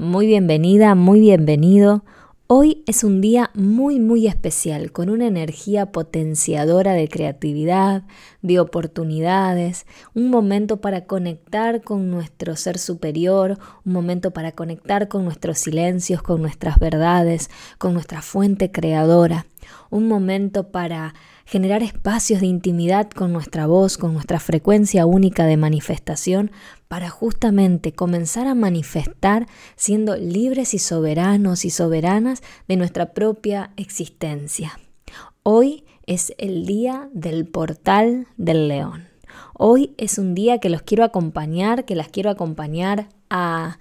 muy bienvenida, muy bienvenido. Hoy es un día muy muy especial, con una energía potenciadora de creatividad, de oportunidades, un momento para conectar con nuestro ser superior, un momento para conectar con nuestros silencios, con nuestras verdades, con nuestra fuente creadora, un momento para generar espacios de intimidad con nuestra voz, con nuestra frecuencia única de manifestación, para justamente comenzar a manifestar siendo libres y soberanos y soberanas de nuestra propia existencia. Hoy es el día del portal del león. Hoy es un día que los quiero acompañar, que las quiero acompañar a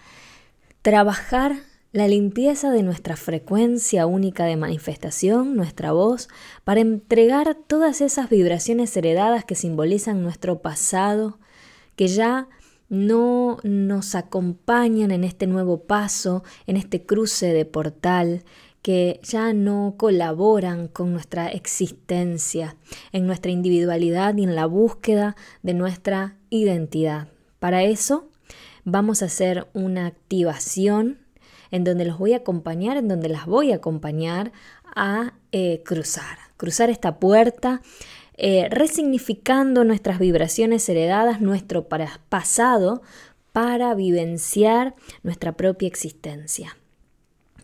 trabajar la limpieza de nuestra frecuencia única de manifestación, nuestra voz, para entregar todas esas vibraciones heredadas que simbolizan nuestro pasado, que ya no nos acompañan en este nuevo paso, en este cruce de portal, que ya no colaboran con nuestra existencia, en nuestra individualidad y en la búsqueda de nuestra identidad. Para eso vamos a hacer una activación en donde los voy a acompañar, en donde las voy a acompañar a eh, cruzar, cruzar esta puerta, eh, resignificando nuestras vibraciones heredadas, nuestro pasado, para vivenciar nuestra propia existencia,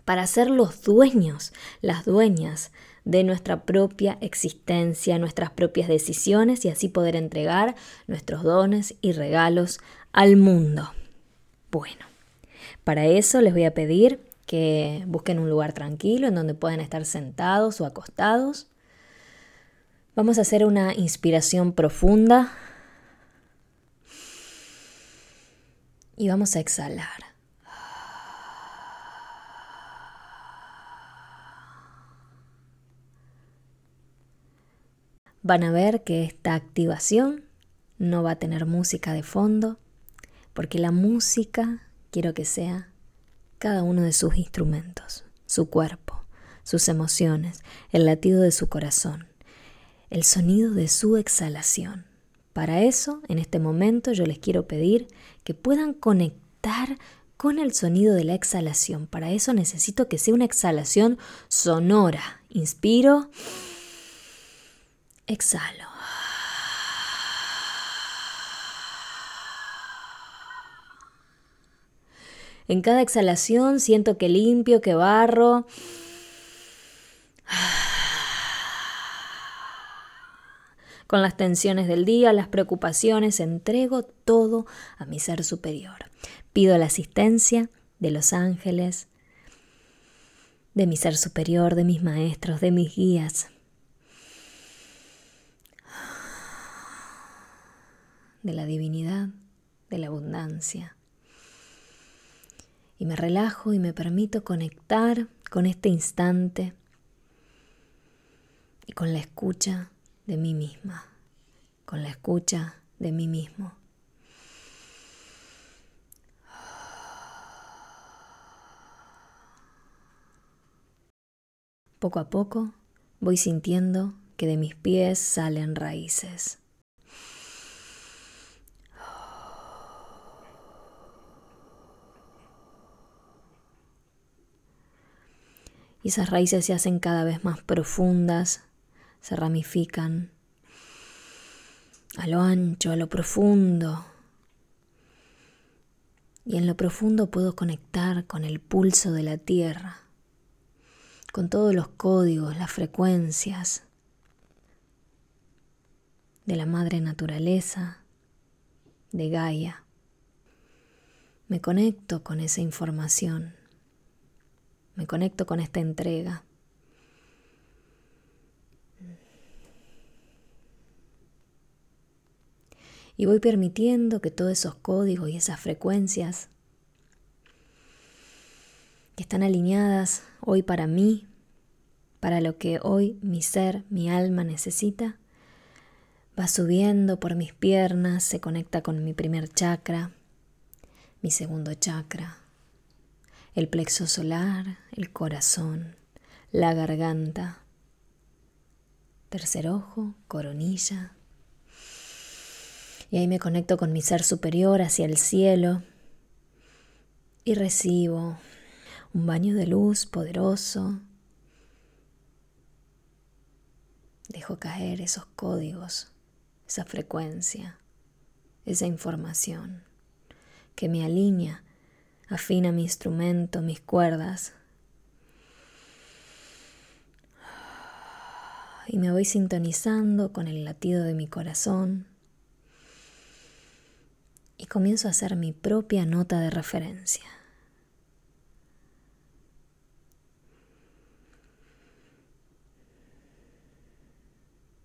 para ser los dueños, las dueñas de nuestra propia existencia, nuestras propias decisiones y así poder entregar nuestros dones y regalos al mundo. Bueno. Para eso les voy a pedir que busquen un lugar tranquilo en donde puedan estar sentados o acostados. Vamos a hacer una inspiración profunda y vamos a exhalar. Van a ver que esta activación no va a tener música de fondo, porque la música quiero que sea cada uno de sus instrumentos, su cuerpo, sus emociones, el latido de su corazón, el sonido de su exhalación. Para eso, en este momento, yo les quiero pedir que puedan conectar con el sonido de la exhalación. Para eso necesito que sea una exhalación sonora. Inspiro, exhalo. En cada exhalación siento que limpio, que barro. Con las tensiones del día, las preocupaciones, entrego todo a mi ser superior. Pido la asistencia de los ángeles, de mi ser superior, de mis maestros, de mis guías. de la divinidad, de la abundancia, y me relajo y me permito conectar con este instante y con la escucha de mí misma, con la escucha de mí mismo. Poco a poco voy sintiendo que de mis pies salen raíces. Y esas raíces se hacen cada vez más profundas, se ramifican a lo ancho, a lo profundo. Y en lo profundo puedo conectar con el pulso de la tierra, con todos los códigos, las frecuencias de la madre naturaleza, de Gaia. Me conecto con esa información me conecto con esta entrega. Y voy permitiendo que todos esos códigos y esas frecuencias que están alineadas hoy para mí, para lo que hoy mi ser, mi alma necesita, va subiendo por mis piernas, se conecta con mi primer chakra, mi segundo chakra, el plexo solar, el corazón, la garganta, tercer ojo, coronilla. Y ahí me conecto con mi ser superior hacia el cielo. y recibo un baño de luz poderoso. Dejo caer esos códigos, esa frecuencia, esa información que me alinea, afina mi instrumento, mis cuerdas. Y me voy sintonizando con el latido de mi corazón y comienzo a hacer mi propia nota de referencia.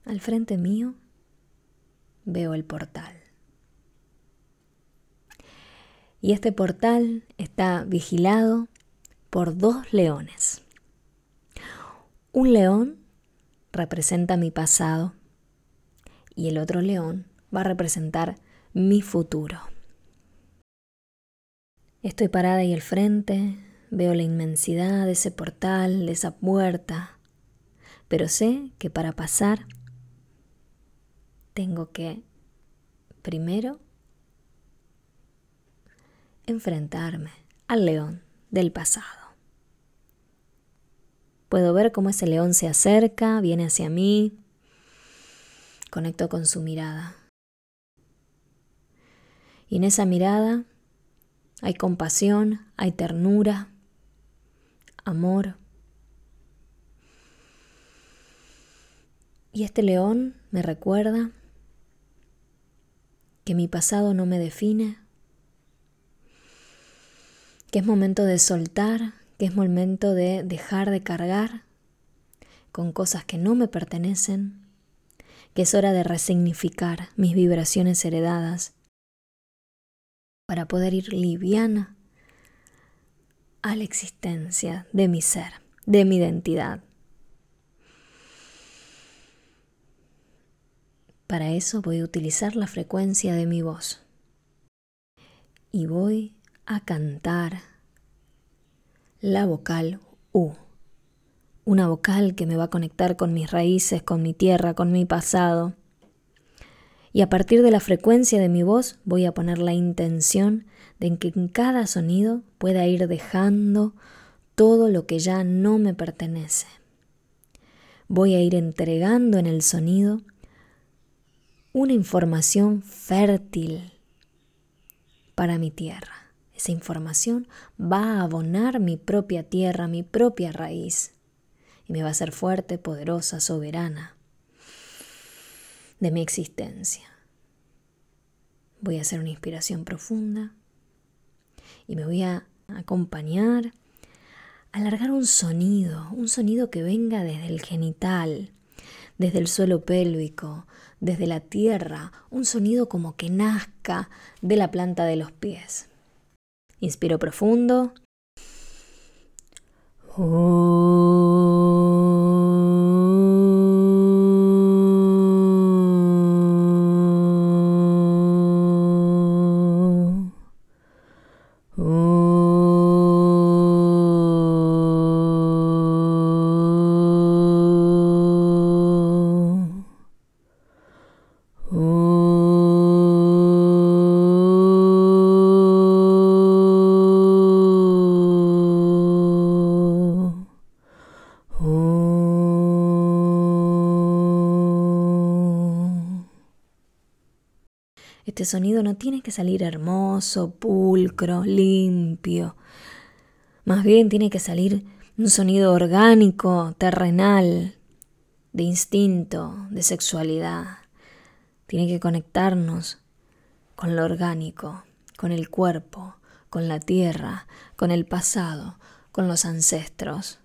Al frente mío veo el portal. Y este portal está vigilado por dos leones. Un león representa mi pasado y el otro león va a representar mi futuro. Estoy parada ahí al frente, veo la inmensidad de ese portal, de esa puerta, pero sé que para pasar tengo que primero enfrentarme al león del pasado. Puedo ver cómo ese león se acerca, viene hacia mí, conecto con su mirada. Y en esa mirada hay compasión, hay ternura, amor. Y este león me recuerda que mi pasado no me define, que es momento de soltar, que es momento de dejar de cargar con cosas que no me pertenecen, que es hora de resignificar mis vibraciones heredadas para poder ir liviana a la existencia de mi ser, de mi identidad. Para eso voy a utilizar la frecuencia de mi voz y voy a cantar la vocal U. Una vocal que me va a conectar con mis raíces, con mi tierra, con mi pasado. Y a partir de la frecuencia de mi voz voy a poner la intención de que en cada sonido pueda ir dejando todo lo que ya no me pertenece. Voy a ir entregando en el sonido una información fértil para mi tierra. Esa información va a abonar mi propia tierra, mi propia raíz, y me va a hacer fuerte, poderosa, soberana de mi existencia. Voy a hacer una inspiración profunda y me voy a acompañar, alargar un sonido, un sonido que venga desde el genital, desde el suelo pélvico, desde la tierra, un sonido como que nazca de la planta de los pies. Inspiro profundo. Este sonido no tiene que salir hermoso, pulcro, limpio. Más bien tiene que salir un sonido orgánico, terrenal, de instinto, de sexualidad. Tiene que conectarnos con lo orgánico, con el cuerpo, con la tierra, con el pasado, con los ancestros.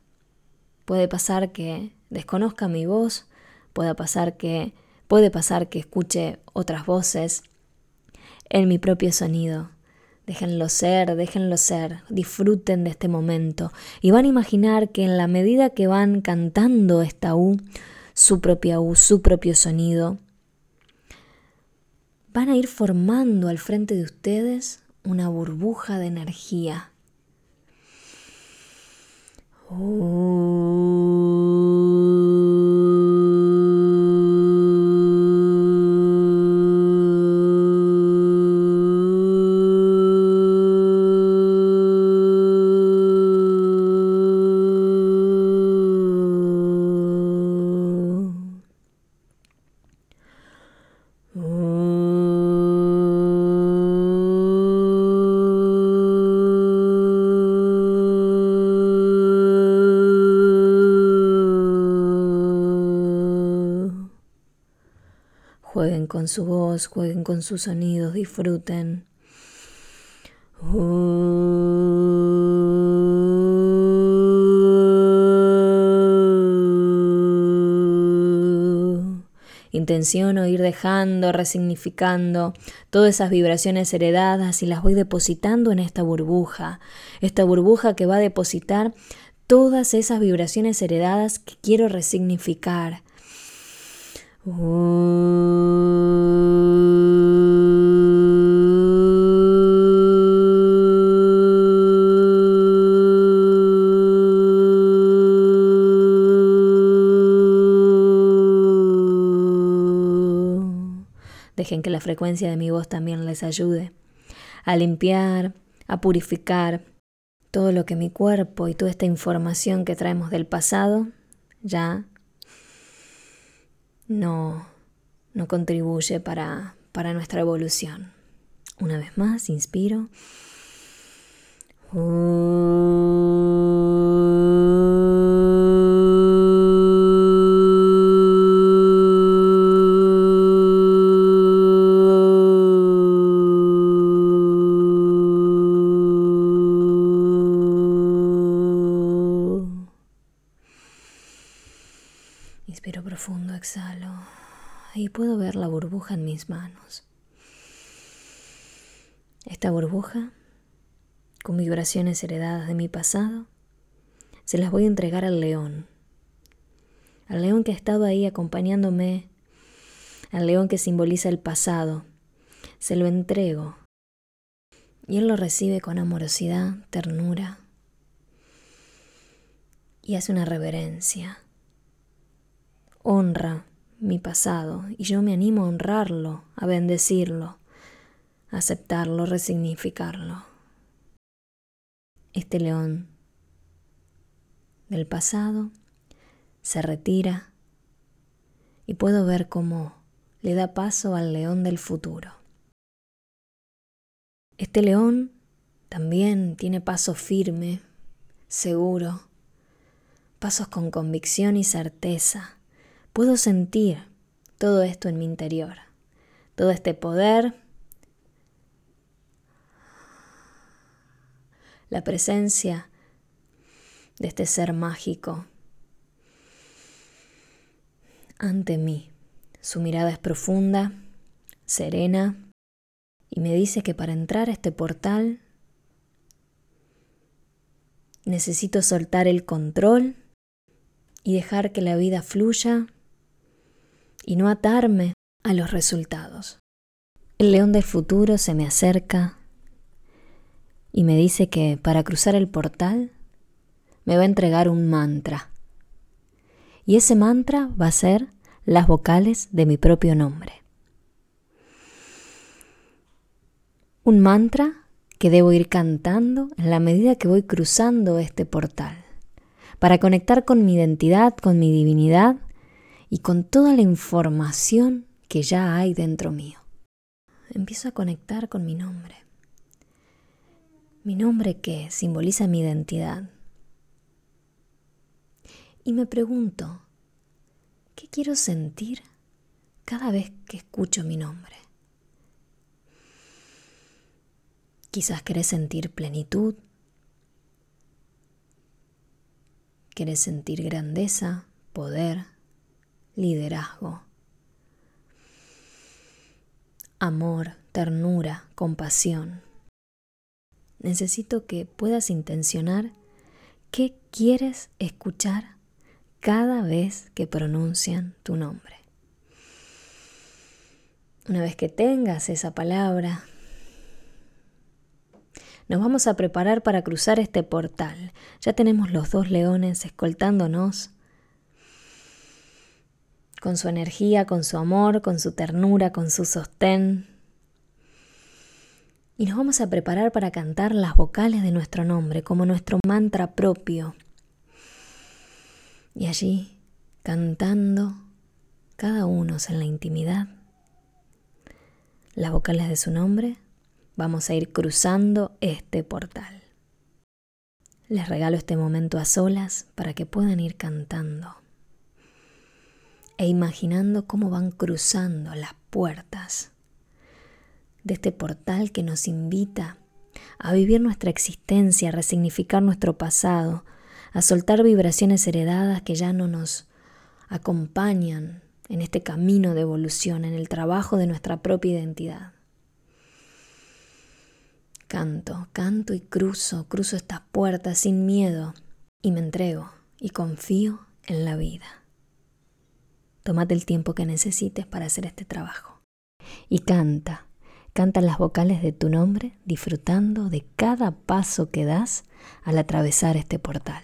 Puede pasar que desconozca mi voz, puede pasar que puede pasar que escuche otras voces en mi propio sonido. Déjenlo ser, déjenlo ser, disfruten de este momento y van a imaginar que en la medida que van cantando esta U, su propia U, su propio sonido, van a ir formando al frente de ustedes una burbuja de energía. Jueguen con su voz, jueguen con sus sonidos, disfruten. Intenciono ir dejando, resignificando todas esas vibraciones heredadas y las voy depositando en esta burbuja, esta burbuja que va a depositar todas esas vibraciones heredadas que quiero resignificar. Dejen que la frecuencia de mi voz también les ayude a limpiar, a purificar todo lo que mi cuerpo y toda esta información que traemos del pasado ya no, no contribuye para, para nuestra evolución. Una vez más, inspiro. Inspiro profundo, exhalo y puedo ver la burbuja en mis manos. Esta burbuja, con vibraciones heredadas de mi pasado, se las voy a entregar al león. Al león que ha estado ahí acompañándome, al león que simboliza el pasado. Se lo entrego. Y él lo recibe con amorosidad, ternura. Y hace una reverencia honra mi pasado y yo me animo a honrarlo, a bendecirlo, a aceptarlo, resignificarlo. Este león del pasado se retira y puedo ver cómo le da paso al león del futuro. Este león también tiene paso firme, seguro, pasos con convicción y certeza Puedo sentir todo esto en mi interior, todo este poder, la presencia de este ser mágico ante mí. Su mirada es profunda, serena, y me dice que para entrar a este portal necesito soltar el control y dejar que la vida fluya y no atarme a los resultados. El león del futuro se me acerca y me dice que para cruzar el portal me va a entregar un mantra. Y ese mantra va a ser las vocales de mi propio nombre. Un mantra que debo ir cantando en la medida que voy cruzando este portal, para conectar con mi identidad, con mi divinidad y con toda la información que ya hay dentro mío. Empiezo a conectar con mi nombre. Mi nombre que simboliza mi identidad. Y me pregunto, ¿qué quiero sentir cada vez que escucho mi nombre? Quizás querés sentir plenitud, querés sentir grandeza, poder, liderazgo. Amor, ternura, compasión. Necesito que puedas intencionar qué quieres escuchar cada vez que pronuncian tu nombre. Una vez que tengas esa palabra, nos vamos a preparar para cruzar este portal. Ya tenemos los dos leones escoltándonos con su energía, con su amor, con su ternura, con su sostén. Y nos vamos a preparar para cantar las vocales de nuestro nombre como nuestro mantra propio. Y allí, cantando cada uno en la intimidad, las vocales de su nombre, vamos a ir cruzando este portal. Les regalo este momento a solas para que puedan ir cantando e imaginando cómo van cruzando las puertas de este portal que nos invita a vivir nuestra existencia, a resignificar nuestro pasado, a soltar vibraciones heredadas que ya no nos acompañan en este camino de evolución, en el trabajo de nuestra propia identidad. Canto, canto y cruzo, cruzo estas puertas sin miedo y me entrego y confío en la vida. Tómate el tiempo que necesites para hacer este trabajo. Y canta, canta las vocales de tu nombre disfrutando de cada paso que das al atravesar este portal.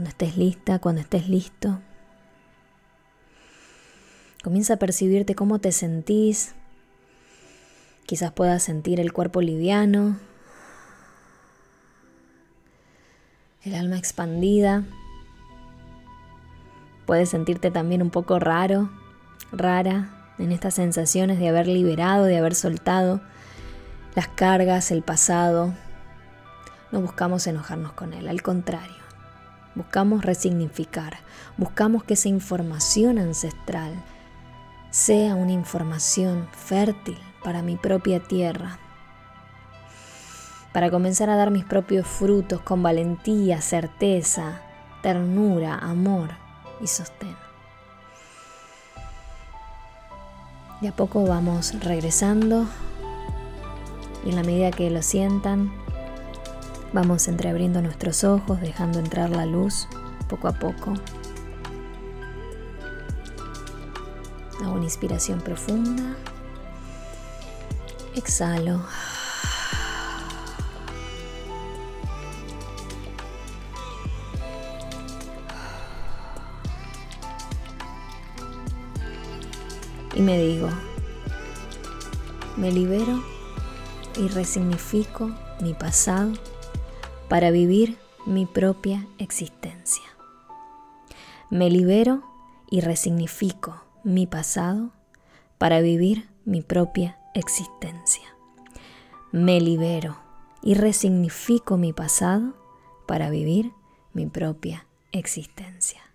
Cuando estés lista, cuando estés listo, comienza a percibirte cómo te sentís. Quizás puedas sentir el cuerpo liviano, el alma expandida. Puedes sentirte también un poco raro, rara, en estas sensaciones de haber liberado, de haber soltado las cargas, el pasado. No buscamos enojarnos con él, al contrario. Buscamos resignificar, buscamos que esa información ancestral sea una información fértil para mi propia tierra, para comenzar a dar mis propios frutos con valentía, certeza, ternura, amor y sostén. De a poco vamos regresando y en la medida que lo sientan, Vamos entreabriendo nuestros ojos, dejando entrar la luz poco a poco. Hago una inspiración profunda. Exhalo. Y me digo, me libero y resignifico mi pasado para vivir mi propia existencia. Me libero y resignifico mi pasado para vivir mi propia existencia. Me libero y resignifico mi pasado para vivir mi propia existencia.